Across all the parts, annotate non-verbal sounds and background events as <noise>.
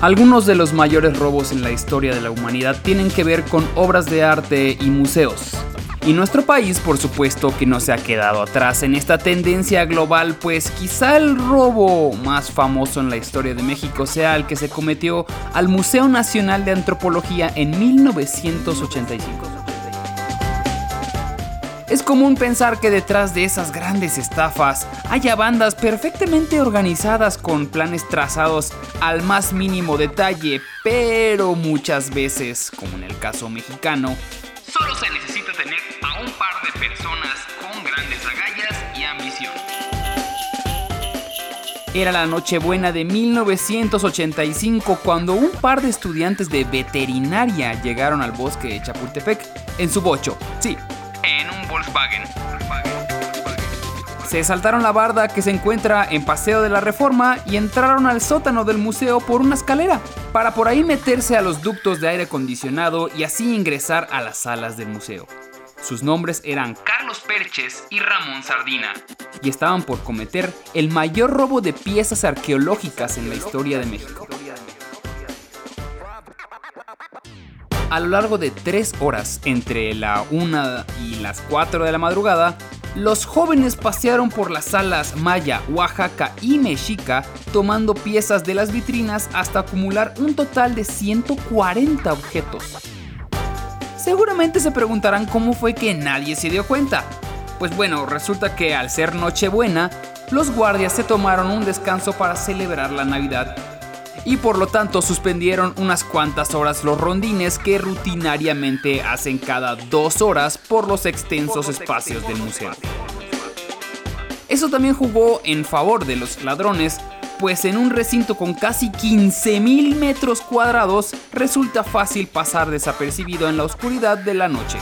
Algunos de los mayores robos en la historia de la humanidad tienen que ver con obras de arte y museos. Y nuestro país, por supuesto, que no se ha quedado atrás en esta tendencia global, pues quizá el robo más famoso en la historia de México sea el que se cometió al Museo Nacional de Antropología en 1985. Es común pensar que detrás de esas grandes estafas haya bandas perfectamente organizadas con planes trazados al más mínimo detalle, pero muchas veces, como en el caso mexicano, solo se necesita personas con grandes agallas y ambición. Era la Nochebuena de 1985 cuando un par de estudiantes de veterinaria llegaron al bosque de Chapultepec en su bocho. Sí, en un Volkswagen. Se saltaron la barda que se encuentra en Paseo de la Reforma y entraron al sótano del museo por una escalera, para por ahí meterse a los ductos de aire acondicionado y así ingresar a las salas del museo. Sus nombres eran Carlos Perches y Ramón Sardina, y estaban por cometer el mayor robo de piezas arqueológicas en la historia de México. A lo largo de tres horas, entre la 1 y las 4 de la madrugada, los jóvenes pasearon por las salas Maya, Oaxaca y Mexica tomando piezas de las vitrinas hasta acumular un total de 140 objetos. Seguramente se preguntarán cómo fue que nadie se dio cuenta. Pues bueno, resulta que al ser Nochebuena, los guardias se tomaron un descanso para celebrar la Navidad y por lo tanto suspendieron unas cuantas horas los rondines que rutinariamente hacen cada dos horas por los extensos espacios del museo. Eso también jugó en favor de los ladrones, pues en un recinto con casi 15.000 metros cuadrados resulta fácil pasar desapercibido en la oscuridad de la noche.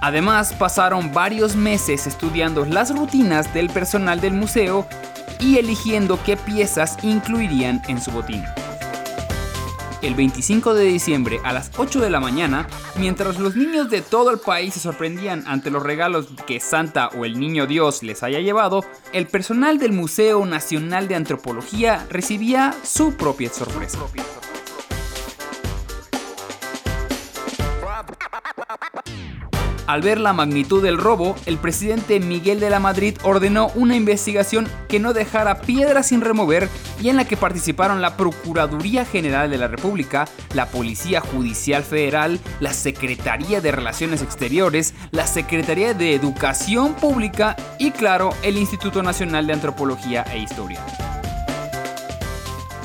Además, pasaron varios meses estudiando las rutinas del personal del museo y eligiendo qué piezas incluirían en su botín. El 25 de diciembre a las 8 de la mañana, mientras los niños de todo el país se sorprendían ante los regalos que Santa o el Niño Dios les haya llevado, el personal del Museo Nacional de Antropología recibía su propia sorpresa. Al ver la magnitud del robo, el presidente Miguel de la Madrid ordenó una investigación que no dejara piedra sin remover y en la que participaron la Procuraduría General de la República, la Policía Judicial Federal, la Secretaría de Relaciones Exteriores, la Secretaría de Educación Pública y claro, el Instituto Nacional de Antropología e Historia.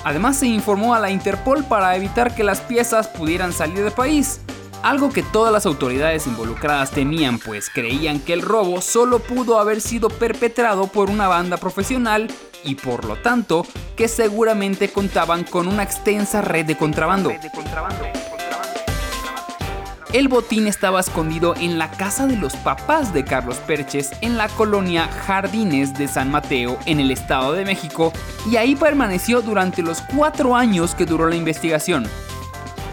Además se informó a la Interpol para evitar que las piezas pudieran salir del país algo que todas las autoridades involucradas temían, pues creían que el robo solo pudo haber sido perpetrado por una banda profesional y por lo tanto que seguramente contaban con una extensa red de contrabando. El botín estaba escondido en la casa de los papás de Carlos Perches en la colonia Jardines de San Mateo en el Estado de México y ahí permaneció durante los cuatro años que duró la investigación.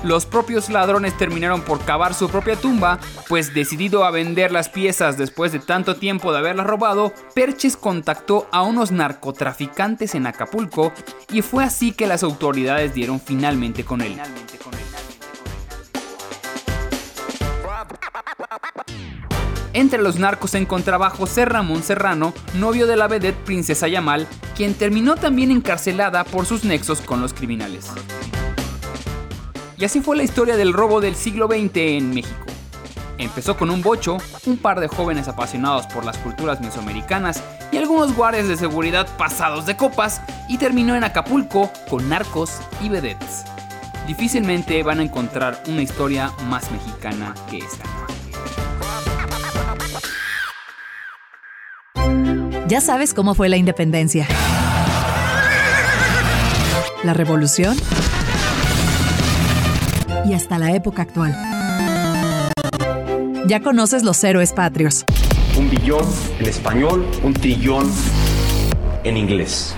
Los propios ladrones terminaron por cavar su propia tumba, pues decidido a vender las piezas después de tanto tiempo de haberlas robado, Perches contactó a unos narcotraficantes en Acapulco y fue así que las autoridades dieron finalmente con él. Entre los narcos se encontraba José Ramón Serrano, novio de la vedette Princesa Yamal, quien terminó también encarcelada por sus nexos con los criminales. Y así fue la historia del robo del siglo XX en México. Empezó con un bocho, un par de jóvenes apasionados por las culturas mesoamericanas y algunos guardias de seguridad pasados de copas y terminó en Acapulco con narcos y vedettes. Difícilmente van a encontrar una historia más mexicana que esta. Ya sabes cómo fue la independencia. La revolución y hasta la época actual. Ya conoces los héroes patrios. Un billón en español, un trillón en inglés.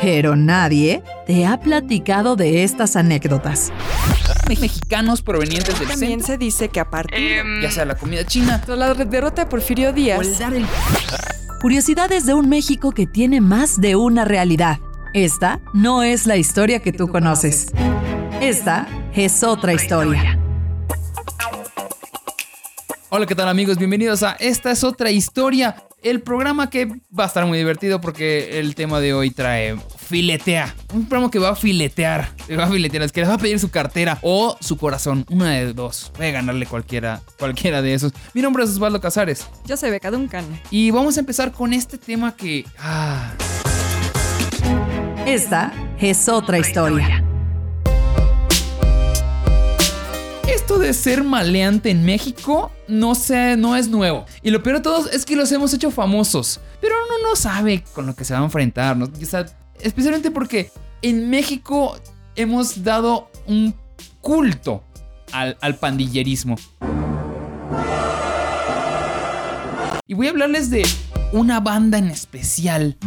Pero nadie te ha platicado de estas anécdotas. Mexicanos provenientes del También centro, se dice que a partir ya sea la comida china la derrota de Porfirio Díaz, o el dar el Curiosidades de un México que tiene más de una realidad. Esta no es la historia que tú conoces. Esta es otra historia. Hola, ¿qué tal amigos? Bienvenidos a Esta es otra historia, el programa que va a estar muy divertido porque el tema de hoy trae filetea. Un programa que va a filetear, que va a filetear, es que les va a pedir su cartera o su corazón, una de dos. Puede ganarle cualquiera, cualquiera de esos. Mi nombre es Osvaldo Casares yo soy Beca Duncan. y vamos a empezar con este tema que... Ah, Esta es otra historia. De ser maleante en México no sé, no es nuevo. Y lo peor de todo es que los hemos hecho famosos. Pero uno no sabe con lo que se va a enfrentar. ¿no? O especialmente porque en México hemos dado un culto al, al pandillerismo. Y voy a hablarles de una banda en especial.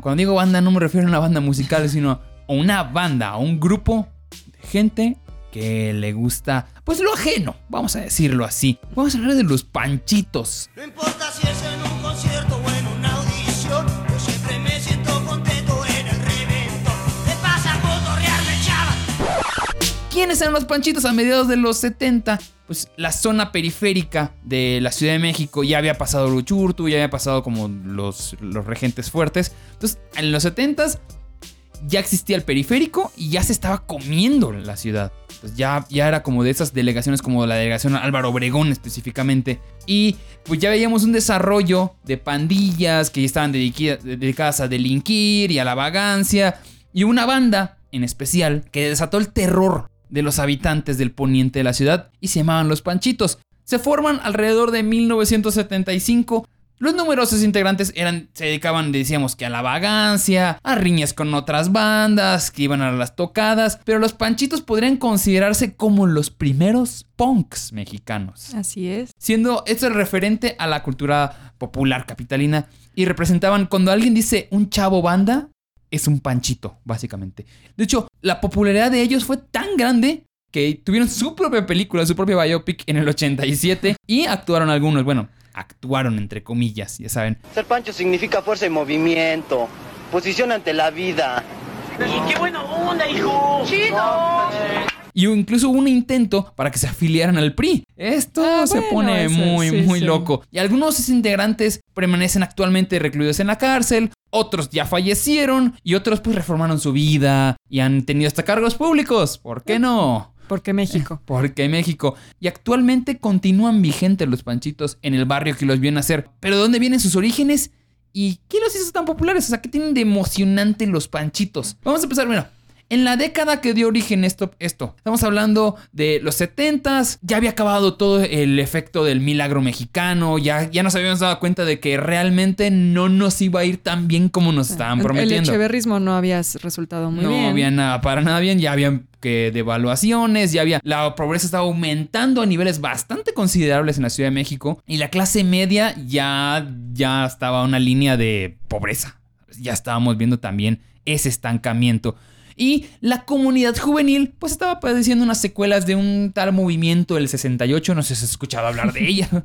Cuando digo banda no me refiero a una banda musical, <laughs> sino a una banda, a un grupo de gente que le gusta, pues lo ajeno, vamos a decirlo así. Vamos a hablar de los panchitos. No importa si es en ¿Quiénes eran los panchitos a mediados de los 70? Pues la zona periférica de la Ciudad de México ya había pasado Luchurtu, ya había pasado como los, los regentes fuertes. Entonces, en los 70s ya existía el periférico y ya se estaba comiendo la ciudad. Entonces ya, ya era como de esas delegaciones, como la delegación Álvaro Obregón específicamente. Y pues ya veíamos un desarrollo de pandillas que estaban dedicadas a delinquir y a la vagancia. Y una banda en especial que desató el terror de los habitantes del poniente de la ciudad y se llamaban los Panchitos. Se forman alrededor de 1975. Los numerosos integrantes eran, se dedicaban, decíamos que a la vagancia, a riñas con otras bandas, que iban a las tocadas, pero los Panchitos podrían considerarse como los primeros punks mexicanos Así es. siendo esto el referente a la cultura popular capitalina y representaban cuando alguien dice un chavo banda es un panchito básicamente de hecho la popularidad de ellos fue tan grande que tuvieron su propia película su propia biopic en el 87 y actuaron algunos bueno actuaron entre comillas ya saben Ser pancho significa fuerza y movimiento, posición ante la vida. Y qué buena onda, hijo. Chido. Y incluso hubo un intento para que se afiliaran al PRI. Esto Ah, se bueno, pone eso, muy, sí, muy sí. loco. Y algunos de sus integrantes permanecen actualmente recluidos en la cárcel, otros ya fallecieron y otros pues reformaron su vida y han tenido hasta cargos públicos. ¿Por qué no? Porque México. <laughs> Porque México. Y actualmente continúan vigentes los panchitos en el barrio que los vio nacer. Pero ¿de dónde vienen sus orígenes? ¿Y qué los hizo tan populares? O sea, ¿qué tienen de emocionante los panchitos? Vamos a empezar, bueno. En la década que dio origen esto, esto, estamos hablando de los 70s, ya había acabado todo el efecto del milagro mexicano, ya, ya nos habíamos dado cuenta de que realmente no nos iba a ir tan bien como nos estaban El- prometiendo. El echeverrismo no había resultado muy no bien. había nada, para nada bien. Ya había que devaluaciones, ya había. La pobreza estaba aumentando a niveles bastante considerables en la Ciudad de México. Y la clase media ya, ya estaba a una línea de pobreza. Ya estábamos viendo también ese estancamiento. Y la comunidad juvenil, pues estaba padeciendo unas secuelas de un tal movimiento del 68, no sé si has escuchado hablar de ella. <laughs>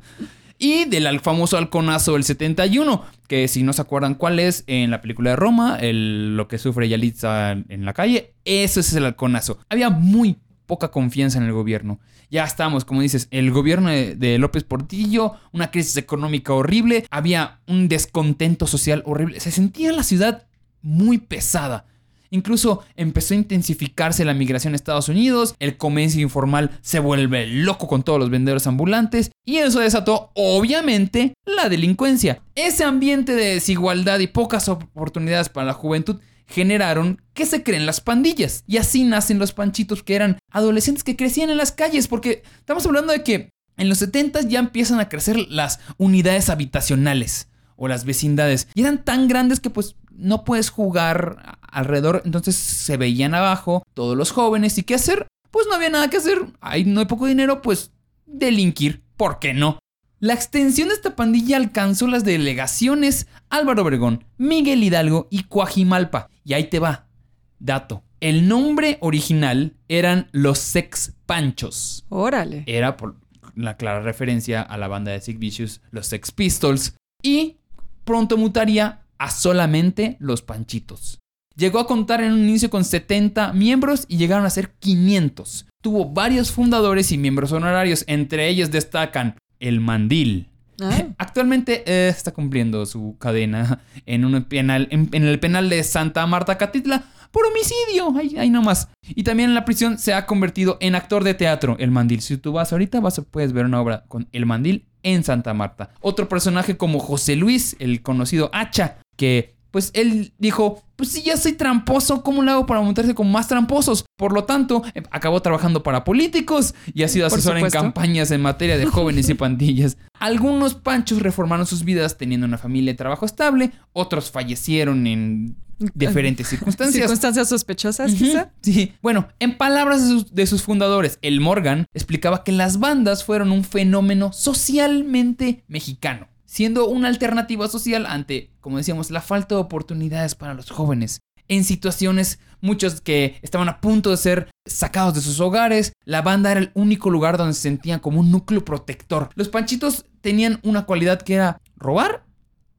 Y del famoso halconazo del 71, que si no se acuerdan cuál es, en la película de Roma, el- lo que sufre Yalitza en la calle, eso es el halconazo. Había muy poca confianza en el gobierno. Ya estábamos, como dices, el gobierno de, de López Portillo, una crisis económica horrible, había un descontento social horrible, se sentía la ciudad muy pesada. Incluso empezó a intensificarse la migración a Estados Unidos, el comercio informal se vuelve loco con todos los vendedores ambulantes y eso desató obviamente la delincuencia. Ese ambiente de desigualdad y pocas oportunidades para la juventud generaron que se creen las pandillas. Y así nacen los panchitos que eran adolescentes que crecían en las calles porque estamos hablando de que en los 70 ya empiezan a crecer las unidades habitacionales o las vecindades. Y eran tan grandes que pues no puedes jugar alrededor. Entonces se veían abajo todos los jóvenes. ¿Y qué hacer? Pues no había nada que hacer. Ahí no hay poco dinero, pues delinquir. ¿Por qué no? La extensión de esta pandilla alcanzó las delegaciones Álvaro Obregón, Miguel Hidalgo y Coajimalpa. Y ahí te va. Dato. El nombre original eran los Sex Panchos. Órale. Era por la clara referencia a la banda de Sick Vicious, los Sex Pistols. Y pronto mutaría a solamente los Panchitos. Llegó a contar en un inicio con 70 miembros y llegaron a ser 500. Tuvo varios fundadores y miembros honorarios, entre ellos destacan el Mandil. Ah, <laughs> Actualmente eh, está cumpliendo su cadena en, un penal, en, en el penal de Santa Marta Catitla por homicidio. Ahí, ahí nomás. Y también en la prisión se ha convertido en actor de teatro, el Mandil. Si tú vas ahorita, vas a, puedes ver una obra con el Mandil en Santa Marta. Otro personaje como José Luis, el conocido Hacha, que pues él dijo, pues si ya soy tramposo, ¿cómo le hago para montarse con más tramposos? Por lo tanto, eh, acabó trabajando para políticos y ha sido asesor en campañas en materia de jóvenes y <laughs> pandillas. Algunos panchos reformaron sus vidas teniendo una familia y trabajo estable, otros fallecieron en diferentes circunstancias. Circunstancias sospechosas, quizá. Sí. Bueno, en palabras de sus, de sus fundadores, el Morgan explicaba que las bandas fueron un fenómeno socialmente mexicano, siendo una alternativa social ante, como decíamos, la falta de oportunidades para los jóvenes. En situaciones, muchos que estaban a punto de ser sacados de sus hogares, la banda era el único lugar donde se sentían como un núcleo protector. Los panchitos tenían una cualidad que era robar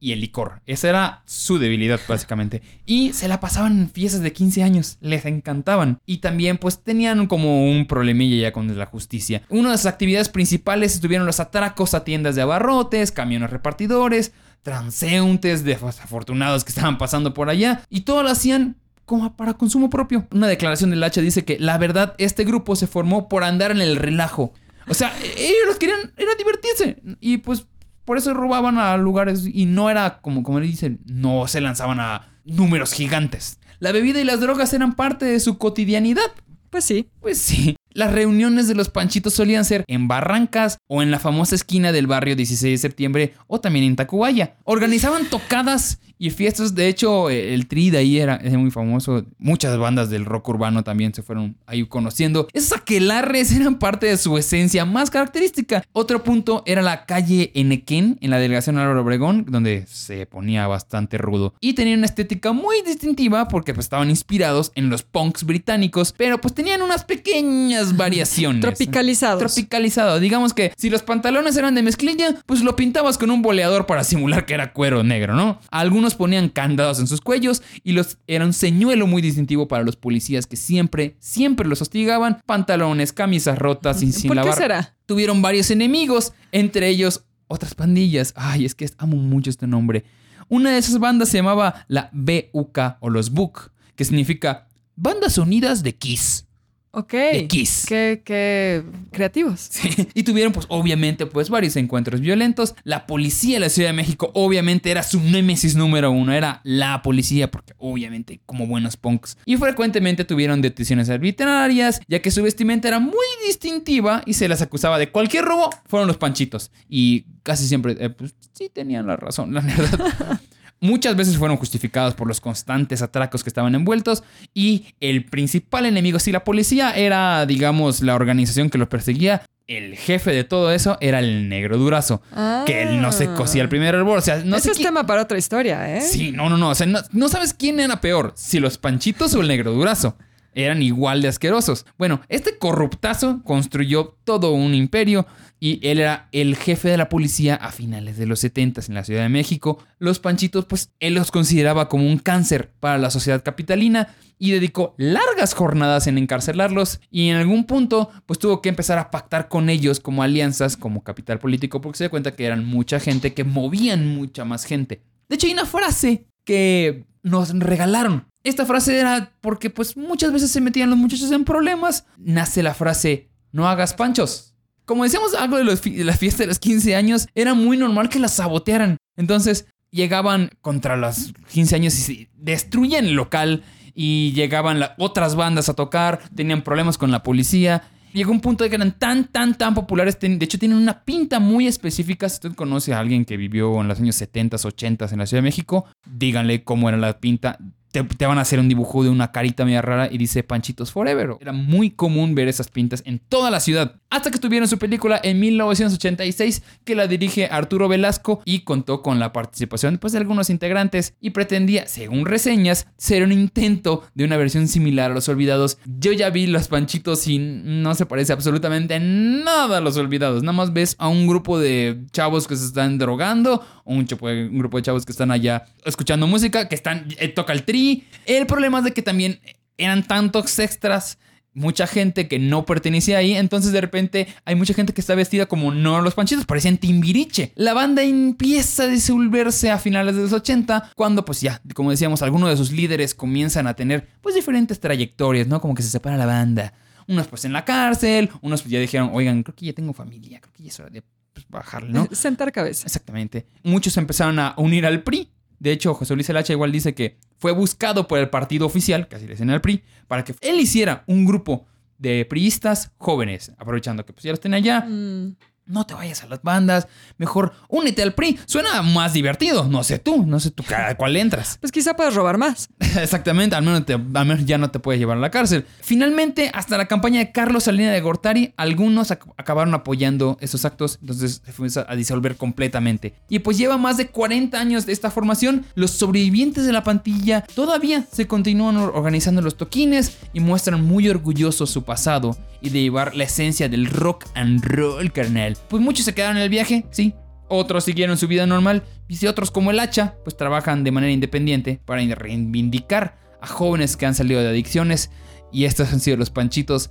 y el licor. Esa era su debilidad, básicamente. Y se la pasaban en fiestas de 15 años. Les encantaban. Y también, pues, tenían como un problemilla ya con la justicia. Una de sus actividades principales estuvieron los atracos a tiendas de abarrotes, camiones repartidores, transeúntes desafortunados que estaban pasando por allá. Y todo lo hacían como para consumo propio. Una declaración del H dice que la verdad, este grupo se formó por andar en el relajo. O sea, ellos lo que querían era divertirse. Y pues por eso robaban a lugares y no era como, como dicen, no se lanzaban a números gigantes. La bebida y las drogas eran parte de su cotidianidad. Pues sí. Pues sí. Las reuniones de los panchitos solían ser en Barrancas o en la famosa esquina del barrio 16 de septiembre o también en Tacubaya. Organizaban tocadas y fiestas. De hecho, eh, el Tri de ahí era, era muy famoso. Muchas bandas del rock urbano también se fueron ahí conociendo. Esos aquelarres eran parte de su esencia más característica. Otro punto era la calle Enequén en la delegación Álvaro Obregón, donde se ponía bastante rudo. Y tenía una estética muy distintiva porque pues, estaban inspirados en los punks británicos, pero pues tenían unas pequeñas variaciones. Tropicalizados. Tropicalizado. Digamos que si los pantalones eran de mezclilla, pues lo pintabas con un boleador para simular que era cuero negro, ¿no? Algunos ponían candados en sus cuellos y los era un señuelo muy distintivo para los policías que siempre, siempre los hostigaban. Pantalones, camisas rotas y sin ¿Por lavar. qué será? Tuvieron varios enemigos, entre ellos otras pandillas. Ay, es que amo mucho este nombre. Una de esas bandas se llamaba la BUK o los BUK, que significa Bandas Unidas de Kiss. Ok. De Kiss. Qué, qué creativos. Sí, Y tuvieron, pues, obviamente, pues, varios encuentros violentos. La policía de la Ciudad de México, obviamente, era su némesis número uno. Era la policía, porque, obviamente, como buenos punks. Y frecuentemente tuvieron detenciones arbitrarias, ya que su vestimenta era muy distintiva y se las acusaba de cualquier robo. Fueron los panchitos. Y casi siempre, eh, pues, sí tenían la razón, la <laughs> verdad. Muchas veces fueron justificados por los constantes atracos que estaban envueltos y el principal enemigo, si la policía era, digamos, la organización que los perseguía, el jefe de todo eso era el negro durazo, que él no se cosía el primer árbol, o sea, no Ese sé es quién- tema para otra historia, ¿eh? Sí, no, no, no, o sea, no, no sabes quién era peor, si los panchitos o el negro durazo. Eran igual de asquerosos. Bueno, este corruptazo construyó todo un imperio y él era el jefe de la policía a finales de los 70 en la Ciudad de México. Los panchitos, pues él los consideraba como un cáncer para la sociedad capitalina y dedicó largas jornadas en encarcelarlos y en algún punto pues tuvo que empezar a pactar con ellos como alianzas, como capital político, porque se dio cuenta que eran mucha gente, que movían mucha más gente. De hecho hay una frase que nos regalaron. Esta frase era porque pues muchas veces se metían los muchachos en problemas. Nace la frase, no hagas panchos. Como decíamos algo de, la fiesta de los 15 años, era muy normal que las sabotearan. Entonces llegaban contra los 15 años y destruían el local y llegaban otras bandas a tocar, tenían problemas con la policía. Llegó un punto de que eran tan, tan, tan populares. De hecho, tienen una pinta muy específica. Si usted conoce a alguien que vivió en los años 70s, 80s en la Ciudad de México, díganle cómo era la pinta. Te, van a hacer un dibujo de una carita media rara y dice Panchitos Forever. Era muy común ver esas pintas en toda la ciudad. Hasta que tuvieron su película en 1986 que la dirige Arturo Velasco y contó con la participación pues, de algunos integrantes y pretendía, según reseñas, ser un intento de una versión similar a Los Olvidados. Yo ya vi Los Panchitos y no se parece absolutamente nada a Los Olvidados. Nada más ves a un grupo de chavos que se están drogando, un, un grupo de chavos que están allá escuchando música, que están eh, toca el tri. El problema es de que también eran tantos extras mucha gente que no pertenecía ahí, entonces de repente hay mucha gente que está vestida como no los panchitos, parecían timbiriche. La banda empieza a disolverse a finales de los 80, cuando pues ya, como decíamos, algunos de sus líderes comienzan a tener pues diferentes trayectorias, ¿no? Como que se separa la banda. Unos pues en la cárcel, unos pues ya dijeron, oigan, creo que ya tengo familia, creo que ya es hora de pues, bajarle, ¿no? <laughs> Sentar cabeza. Exactamente. Muchos empezaron a unir al PRI. De hecho, José Luis Elacha igual dice que fue buscado por el partido oficial, casi le dicen al PRI, para que él hiciera un grupo de priistas jóvenes, aprovechando que pues ya los allá. Mm, No te vayas a las bandas, mejor únete al PRI. Suena más divertido. No sé tú, no sé tú a cuál entras. <laughs> Pues quizá puedes robar más. Exactamente, al menos, te- al menos ya no te puedes llevar a la cárcel. Finalmente, hasta la campaña de Carlos Salinas de Gortari, algunos ac- acabaron apoyando esos actos, entonces se fue a disolver completamente. Y pues lleva más de 40 años de esta formación, los sobrevivientes de la pantilla todavía se continúan or- organizando los toquines y muestran muy orgullosos su pasado y de llevar la esencia del rock and roll, carnal. Pues muchos se quedaron en el viaje, sí, otros siguieron su vida normal y si otros como el hacha, pues trabajan de manera independiente para reivindicar a jóvenes que han salido de adicciones y estos han sido los panchitos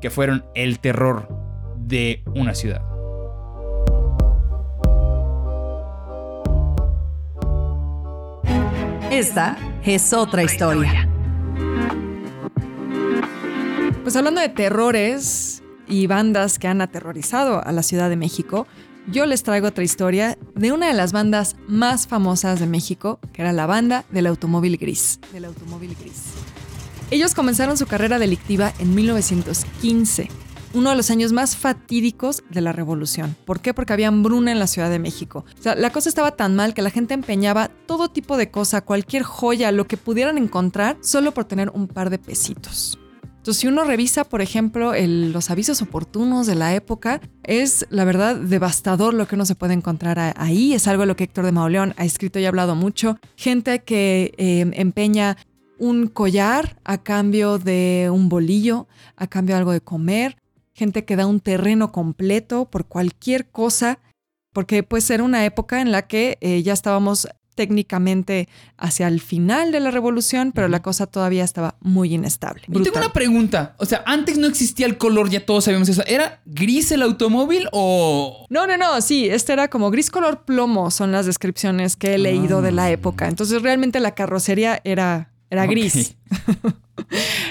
que fueron el terror de una ciudad. Esta es otra historia. Pues hablando de terrores y bandas que han aterrorizado a la Ciudad de México, yo les traigo otra historia de una de las bandas más famosas de México, que era la banda del automóvil gris. Del automóvil gris. Ellos comenzaron su carrera delictiva en 1915, uno de los años más fatídicos de la revolución. ¿Por qué? Porque había hambruna en la Ciudad de México. La cosa estaba tan mal que la gente empeñaba todo tipo de cosa, cualquier joya, lo que pudieran encontrar, solo por tener un par de pesitos. Entonces, si uno revisa, por ejemplo, los avisos oportunos de la época, es la verdad devastador lo que uno se puede encontrar ahí. Es algo de lo que Héctor de Mauleón ha escrito y ha hablado mucho. Gente que eh, empeña un collar a cambio de un bolillo, a cambio de algo de comer. Gente que da un terreno completo por cualquier cosa, porque pues era una época en la que eh, ya estábamos técnicamente hacia el final de la revolución, pero la cosa todavía estaba muy inestable. Y tengo una pregunta, o sea, antes no existía el color, ya todos sabíamos eso. ¿Era gris el automóvil o No, no, no, sí, este era como gris color plomo, son las descripciones que he leído de la época. Entonces realmente la carrocería era, era gris. <laughs>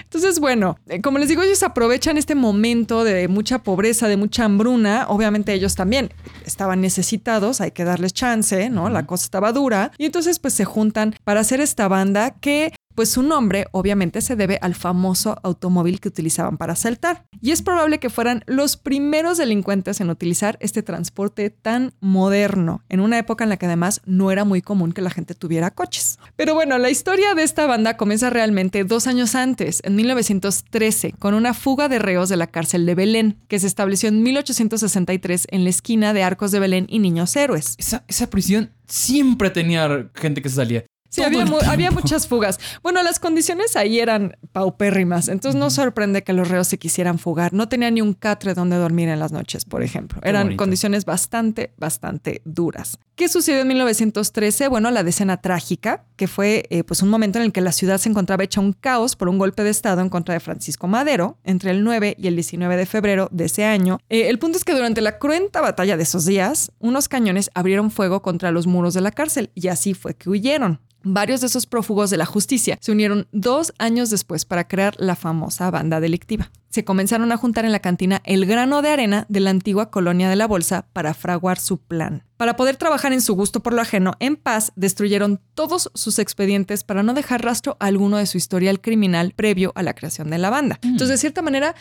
Entonces, bueno, eh, como les digo, ellos aprovechan este momento de mucha pobreza, de mucha hambruna. Obviamente ellos también estaban necesitados, hay que darles chance, ¿no? La cosa estaba dura. Y entonces pues se juntan para hacer esta banda que pues su nombre obviamente se debe al famoso automóvil que utilizaban para asaltar. Y es probable que fueran los primeros delincuentes en utilizar este transporte tan moderno, en una época en la que además no era muy común que la gente tuviera coches. Pero bueno, la historia de esta banda comienza realmente dos años antes, en 1913, con una fuga de reos de la cárcel de Belén, que se estableció en 1863 en la esquina de Arcos de Belén y Niños Héroes. esa, prisión siempre tenía gente que se salía? Sí, había, mu- muchas fugas. Bueno, las condiciones ahí eran paupérrimas, entonces no sorprende que los reos se quisieran fugar. No tenían ni un catre donde dormir en las noches, por ejemplo. Eran condiciones bastante, bastante duras. ¿Qué sucedió en 1913? Bueno, la decena trágica, que fue eh, pues un momento en el que la ciudad se encontraba hecha un caos por un golpe de Estado en contra de Francisco Madero entre el 9 y el 19 de febrero de ese año. Eh, el punto es que durante la cruenta batalla de esos días, unos cañones abrieron fuego contra los muros de la cárcel y así fue que huyeron. Varios de esos prófugos de la justicia se unieron dos años después para crear la famosa banda delictiva. Se comenzaron a juntar en la cantina El Grano de Arena de la antigua colonia de la Bolsa para fraguar su plan. Para poder trabajar en su gusto por lo ajeno en paz, destruyeron todos sus expedientes para no dejar rastro alguno de su historial criminal previo a la creación de la banda. Entonces, de cierta manera,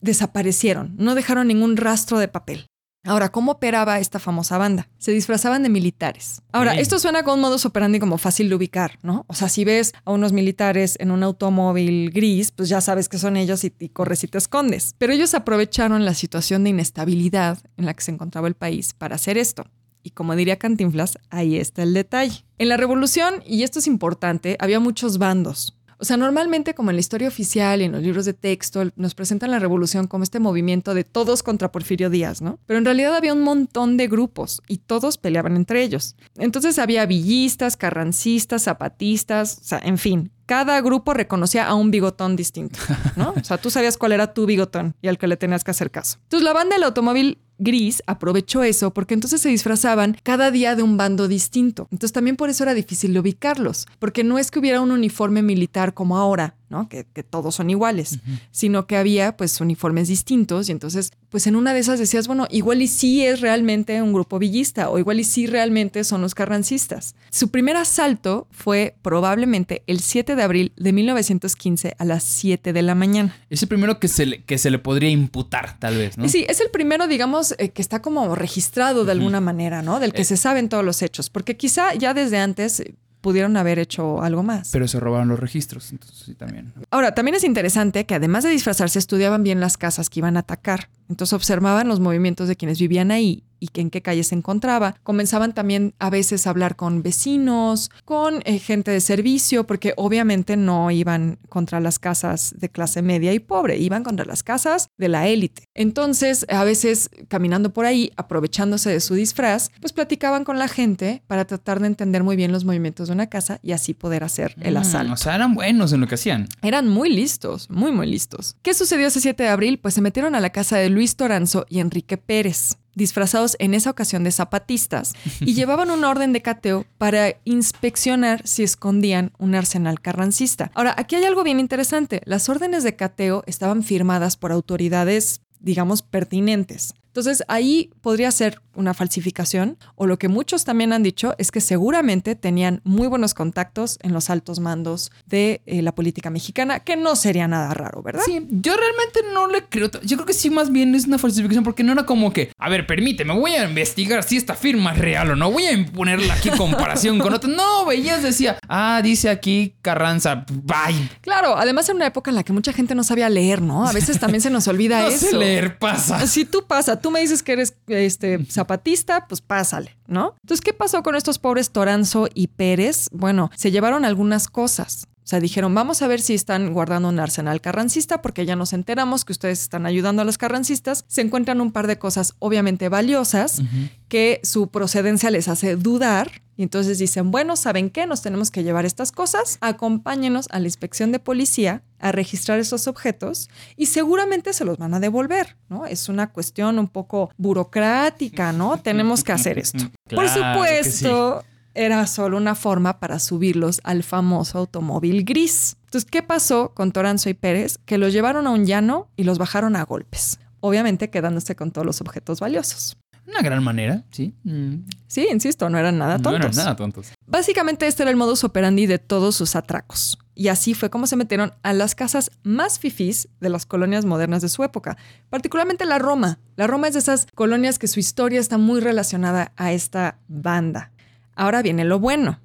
desaparecieron, no dejaron ningún rastro de papel. Ahora, ¿cómo operaba esta famosa banda? Se disfrazaban de militares. Ahora, esto suena con un modus operandi como fácil de ubicar, ¿no? O sea, si ves a unos militares en un automóvil gris, pues ya sabes que son ellos y, y corres y te escondes. Pero ellos aprovecharon la situación de inestabilidad en la que se encontraba el país para hacer esto. Y como diría Cantinflas, ahí está el detalle. En la revolución, y esto es importante, había muchos bandos. O sea, normalmente como en la historia oficial y en los libros de texto nos presentan la revolución como este movimiento de todos contra Porfirio Díaz, ¿no? Pero en realidad había un montón de grupos y todos peleaban entre ellos. Entonces había villistas, carrancistas, zapatistas, o sea, en fin, cada grupo reconocía a un bigotón distinto, ¿no? O sea, tú sabías cuál era tu bigotón y al que le tenías que hacer caso. Entonces la banda del automóvil gris aprovechó eso porque entonces se disfrazaban cada día de un bando distinto. Entonces también por eso era difícil de ubicarlos, porque no es que hubiera un uniforme militar como ahora, ¿no? Que, que todos son iguales, sino que había pues uniformes distintos y entonces pues en una de esas decías, bueno, igual y sí es realmente un grupo villista o igual y sí realmente son los carrancistas. Su primer asalto fue probablemente el 7 de abril de 1915 a las 7 de la mañana. Es el primero que se le, que se le podría imputar, tal vez, ¿no? Sí, es el primero, digamos, eh, que está como registrado de alguna manera, ¿no? Del que Eh. se saben todos los hechos, porque quizá ya desde antes eh, pudieron haber hecho algo más. Pero se robaron los registros, entonces sí también. Ahora, también es interesante que además de disfrazarse, estudiaban bien las casas que iban a atacar. Entonces observaban los movimientos de quienes vivían ahí y en qué calle se encontraba. Comenzaban también a veces a hablar con vecinos, con eh, gente de servicio, porque obviamente no iban contra las casas de clase media y pobre, iban contra las casas de la élite. Entonces, a veces caminando por ahí, aprovechándose de su disfraz, pues platicaban con la gente para tratar de entender muy bien los movimientos de una casa y así poder hacer el Mm, asalto. o sea, eran buenos en lo que hacían. Eran muy listos, muy, muy listos. ¿Qué sucedió ese 7 de abril? Pues se metieron a la casa de Luis Toranzo y Enrique Pérez, disfrazados en esa ocasión de zapatistas, y <laughs> llevaban una orden de cateo para inspeccionar si escondían un arsenal carrancista. Ahora, aquí hay algo bien interesante. Las órdenes de cateo estaban firmadas por autoridades digamos, pertinentes. Entonces ahí podría ser una falsificación o lo que muchos también han dicho es que seguramente tenían muy buenos contactos en los altos mandos de eh, la política mexicana, que no sería nada raro, ¿verdad? Sí, yo realmente no le creo. Yo creo que sí, más bien es una falsificación porque no era como que, a ver, permíteme, voy a investigar si esta firma es real o no. Voy a ponerla aquí en comparación con otra. No, veías, decía, ah, dice aquí Carranza, bye. Claro, además en una época en la que mucha gente no sabía leer, ¿no? A veces también se nos olvida <laughs> No eso. sé leer, pasa. Si tú pasa, tú me dices que eres este zapatista, pues pásale, ¿no? Entonces, ¿qué pasó con estos pobres Toranzo y Pérez? Bueno, se llevaron algunas cosas. O sea, dijeron, vamos a ver si están guardando un arsenal carrancista, porque ya nos enteramos que ustedes están ayudando a los carrancistas. Se encuentran un par de cosas obviamente valiosas que su procedencia les hace dudar. Y entonces dicen, bueno, ¿saben qué? Nos tenemos que llevar estas cosas. Acompáñenos a la inspección de policía a registrar esos objetos y seguramente se los van a devolver, ¿no? Es una cuestión un poco burocrática, ¿no? <laughs> Tenemos que hacer esto. Por Claro supuesto, era solo una forma para subirlos al famoso automóvil gris. Entonces, ¿qué pasó con Toranzo y Pérez? Que los llevaron a un llano y los bajaron a golpes. Obviamente quedándose con todos los objetos valiosos. Una gran manera, sí. Mm, Sí, insisto, no eran nada No tontos. eran nada tontos. Básicamente este era el modus operandi de todos sus atracos. Y así fue como se metieron a las casas más fifís de las colonias modernas de su época, particularmente la Roma. La Roma es de esas colonias que su historia está muy relacionada a esta banda. Ahora viene lo bueno.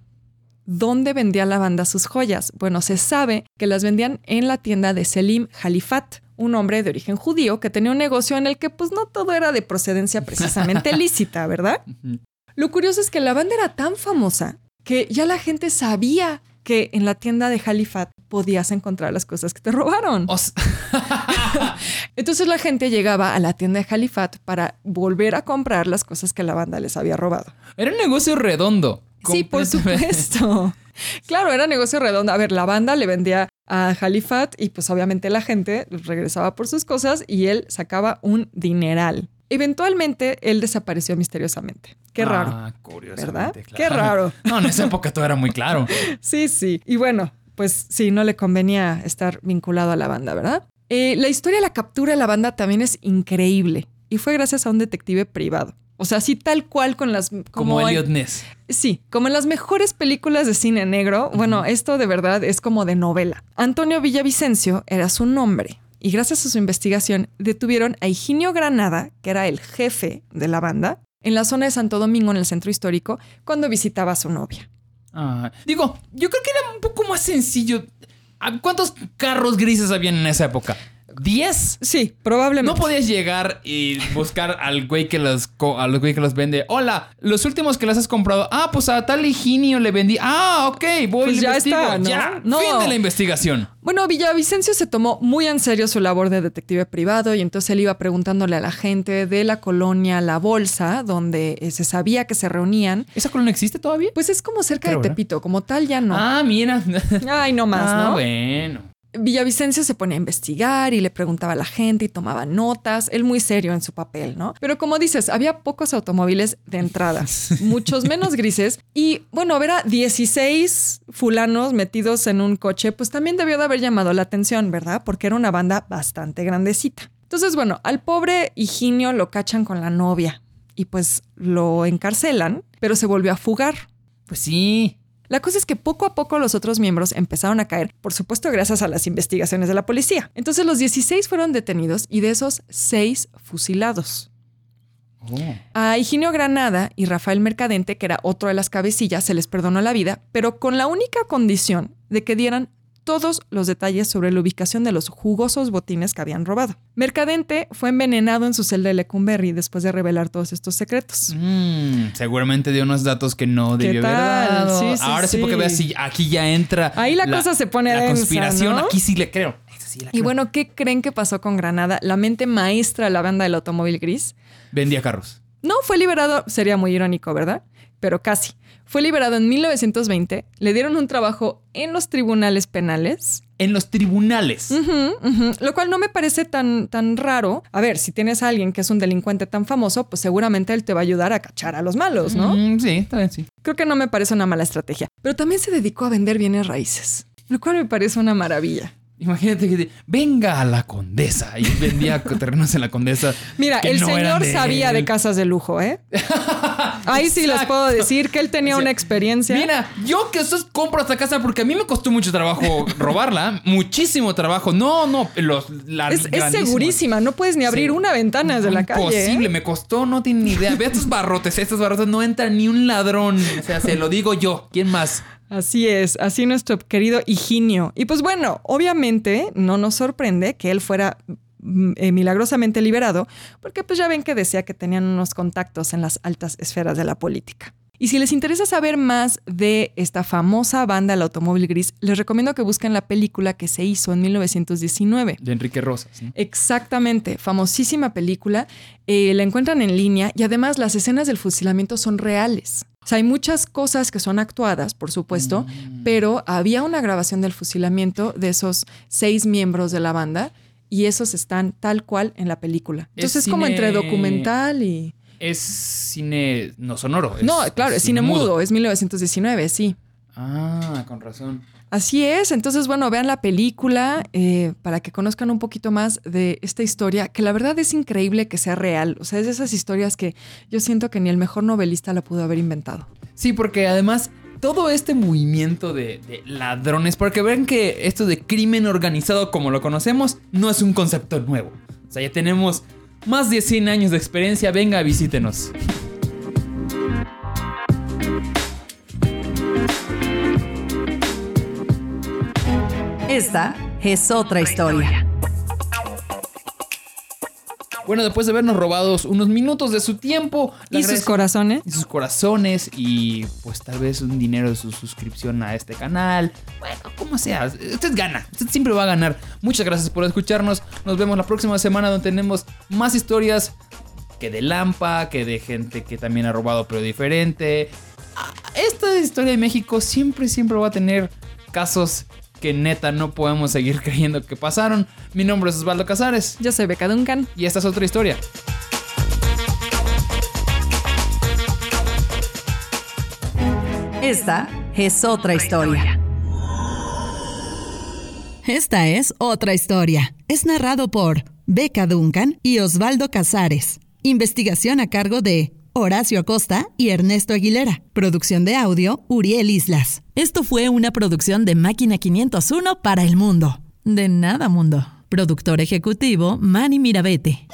¿Dónde vendía la banda sus joyas? Bueno, se sabe que las vendían en la tienda de Selim Jalifat, un hombre de origen judío que tenía un negocio en el que pues no todo era de procedencia precisamente <laughs> lícita, ¿verdad? Lo curioso es que la banda era tan famosa que ya la gente sabía que en la tienda de Jalifat podías encontrar las cosas que te robaron. O <laughs> Entonces la gente llegaba a la tienda de Jalifat para volver a comprar las cosas que la banda les había robado. era un negocio redondo. Sí, por supuesto. <laughs> Claro, era negocio redondo. A ver, la banda le vendía a Jalifat y pues obviamente la gente regresaba por sus cosas y él sacaba un dineral. Eventualmente él desapareció misteriosamente. Qué raro. Ah, curiosamente, ¿Verdad? claro. Qué raro. <laughs> No, en esa época todo era muy claro. <laughs> Sí, sí. Y bueno, pues sí, no le convenía estar vinculado a la banda, ¿verdad? Eh, la historia de la captura de la banda también es increíble y fue gracias a un detective privado. O sea, sí tal cual con las... Como, en- Elliot Ness. Sí, como en las mejores películas de cine negro. Bueno, esto de verdad es como de novela. Antonio Villavicencio era su nombre. Y gracias a su investigación detuvieron a Higinio Granada, que era el jefe de la banda, en la zona de Santo Domingo, en el centro histórico, cuando visitaba a su novia. Ah, digo, yo creo que era un poco más sencillo. ¿A ¿Cuántos carros grises habían en esa época? ¿10? Sí, probablemente. No podías llegar y buscar <laughs> al güey que los al güey que los vende. Hola, los últimos que las has comprado. Ah, pues a tal Higinio le vendí. Ah, ok, voy Pues ya investigo. está, ¿no? Ya, No. fin de la investigación. Bueno, Villavicencio se tomó muy en serio su labor de detective privado y entonces él iba preguntándole a la gente de la colonia La Bolsa, donde eh, se sabía que se reunían. ¿Esa colonia existe todavía? Pues es como cerca Creo, de ¿verdad? Tepito, como tal ya no. Ah, mira. Ay, no más, ah, ¿no? bueno. Villavicencio se ponía a investigar y le preguntaba a la gente y tomaba notas, él muy serio en su papel, ¿no? Pero como dices, había pocos automóviles de entrada, <laughs> muchos menos grises y bueno, ver a 16 fulanos metidos en un coche, pues también debió de haber llamado la atención, ¿verdad? Porque era una banda bastante grandecita. Entonces, bueno, al pobre Higinio lo cachan con la novia y pues lo encarcelan, pero se volvió a fugar. Pues sí. La cosa es que poco a poco los otros miembros empezaron a caer, por supuesto gracias a las investigaciones de la policía. Entonces los 16 fueron detenidos y de esos 6 fusilados. Oh. A Higinio Granada y Rafael Mercadente, que era otro de las cabecillas, se les perdonó la vida, pero con la única condición de que dieran todos los detalles sobre la ubicación de los jugosos botines que habían robado. Mercadente fue envenenado en su celda de Lecumberri después de revelar todos estos secretos. Mm, seguramente dio unos datos que no ¿Qué debió haber dado. Sí, sí, Ahora sí, porque veas si aquí ya entra. Ahí la cosa se pone La densa, conspiración, ¿no? aquí sí le creo. Sí Y bueno, ¿qué creen que pasó con Granada, la mente maestra de la banda del automóvil gris? Vendía carros. No fue liberado, sería muy irónico, ¿verdad? Pero casi. Fue liberado en 1920, le dieron un trabajo en los tribunales penales, En los tribunales. Lo cual no me parece tan, tan raro. A ver, si tienes a alguien que es un delincuente tan famoso, pues seguramente él te va a ayudar a cachar a los malos, ¿no? Mm, sí, bien, sí. Creo que no me parece una mala estrategia. Pero también se dedicó a vender bienes raíces, lo cual me parece una maravilla. Imagínate que venga a la condesa y <laughs> vendía terrenos en la condesa. Mira, el no señor sabía de casas de lujo, ¿eh? <laughs> Ahí sí les puedo decir que él tenía O sea, una experiencia. Mira, yo que compro esta casa porque a mí me costó mucho trabajo <laughs> robarla, muchísimo trabajo. No, no, los la es, es segurísima, no puedes ni abrir Sí. una ventana desde la calle. ¿eh? Imposible, me costó, no tienen ni idea. Ve estos barrotes, estos barrotes no entra ni un ladrón. O sea, se lo digo yo. ¿Quién más? Así es, así nuestro querido Higinio. Y pues bueno, obviamente no nos sorprende que él fuera mm, eh, milagrosamente liberado, porque pues ya ven que decía que tenían unos contactos en las altas esferas de la política. Y si les interesa saber más de esta famosa banda del automóvil gris, les recomiendo que busquen la película que se hizo en 1919. De Enrique Rosas. ¿no? Exactamente, famosísima película. Eh, la encuentran en línea y además las escenas del fusilamiento son reales. O sea, hay muchas cosas que son actuadas, por supuesto, pero había una grabación del fusilamiento de esos seis miembros de la banda y esos están tal cual en la película. Es Entonces es, como entre documental y... Es cine no sonoro. es- no, claro, es cine mudo, es 1919, sí. Ah, con razón. Así es, entonces bueno, vean la película eh, para que conozcan un poquito más de esta historia, que la verdad es increíble que sea real, o sea, es de esas historias que yo siento que ni el mejor novelista la pudo haber inventado. Sí, porque además todo este movimiento de, de ladrones, porque ven que esto de crimen organizado como lo conocemos no es un concepto nuevo. O sea, ya tenemos más de 100 años de experiencia, venga, visítenos. Esta es otra historia. Bueno, después de habernos robado unos minutos de su tiempo Y sus corazones. y sus corazones y pues tal vez un dinero de su suscripción a este canal. Bueno, como sea, usted gana, usted siempre va a ganar. Muchas gracias por escucharnos. Nos vemos la próxima semana donde tenemos más historias que de Lampa, que de gente que también ha robado pero diferente. Ah, Esta historia de México siempre, siempre va a tener casos que neta no podemos seguir <laughs> creyendo que pasaron. Mi nombre es Osvaldo Casares Yo soy Beca Duncan. y esta es otra historia. Esta es otra historia. Esta es otra historia. Es narrado por Beca Duncan y Osvaldo Casares. Investigación a cargo de Horacio Acosta y Ernesto Aguilera. Producción de audio, Uriel Islas. Esto fue una producción de Máquina 501 para el mundo. De nada, mundo. Productor ejecutivo Manny Mirabete.